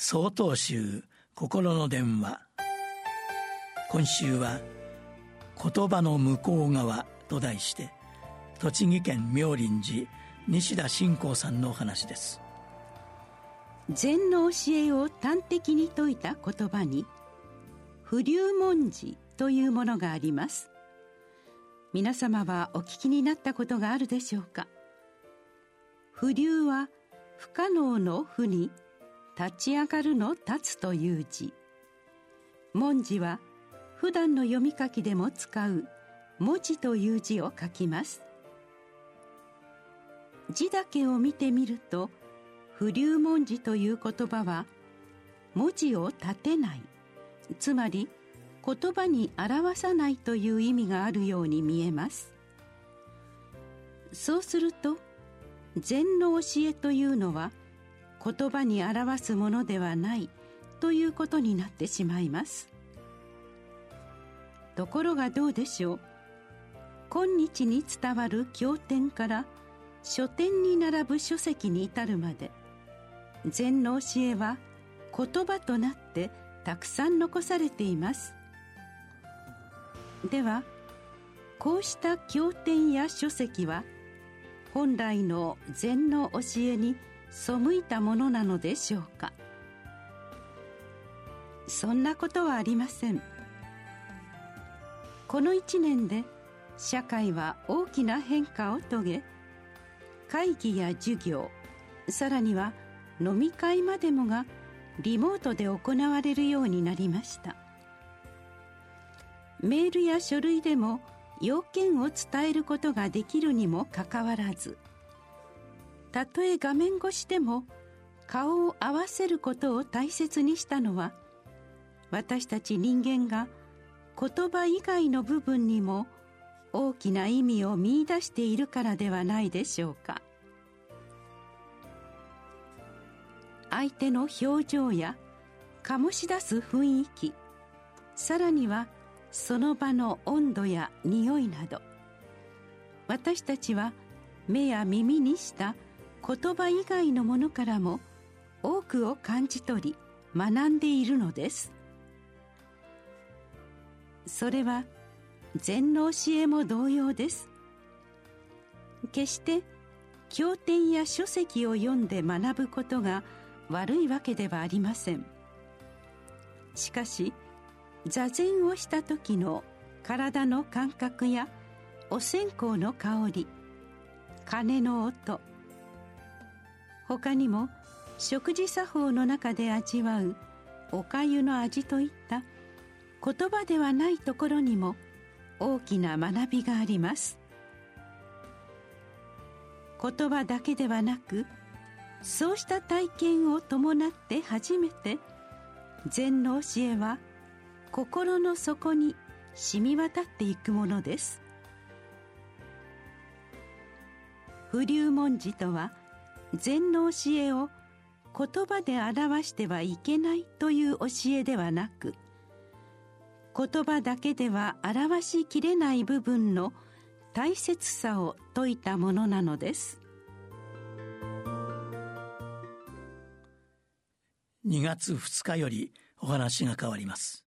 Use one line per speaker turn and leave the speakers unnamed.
総統集心の電話。今週は「言葉の向こう側」と題して栃木県妙林寺西田信仰さんのお話です。
禅の教えを端的に説いた言葉に不流文字というものがあります。皆様はお聞きになったことがあるでしょうか？不流は不可能の不に「立ち上がるの立つという字。文字は普段の読み書きでも使う文字という字を書きます。字だけを見てみると不流文字という言葉は文字を立てない。つまり言葉に表さないという意味があるように見えます。そうすると禅の教えというのは言葉に表すものではないということになってしまいます。ところがどうでしょう。今日に伝わる経典から書店に並ぶ書籍に至るまで禅の教えは言葉となってたくさん残されています。ではこうした経典や書籍は本来の禅の教えに背いたものなのでしょうか。そんなことはありません。この一年で社会は大きな変化を遂げ会議や授業さらには飲み会までもがリモートで行われるようになりました。メールや書類でも要件を伝えることができるにもかかわらずたとえ画面越しでも顔を合わせることを大切にしたのは私たち人間が言葉以外の部分にも大きな意味を見いだしているからではないでしょうか。相手の表情や醸し出す雰囲気さらにはその場の温度や匂いなど私たちは目や耳にした言葉以外のものからも多くを感じ取り学んでいるのです。それは禅の教えも同様です。決して経典や書籍を読んで学ぶことが悪いわけではありません。しかし座禅をした時の体の感覚やお線香の香り鐘の音他にも食事作法の中で味わうおかゆの味といった言葉ではないところにも大きな学びがあります。言葉だけではなくそうした体験を伴って初めて禅の教えは心の底に染み渡っていくものです。不流文字とは禅の教えを言葉で表してはいけないという教えではなく言葉だけでは表しきれない部分の大切さを説いたものなのです。
2月2日よりお話が変わります。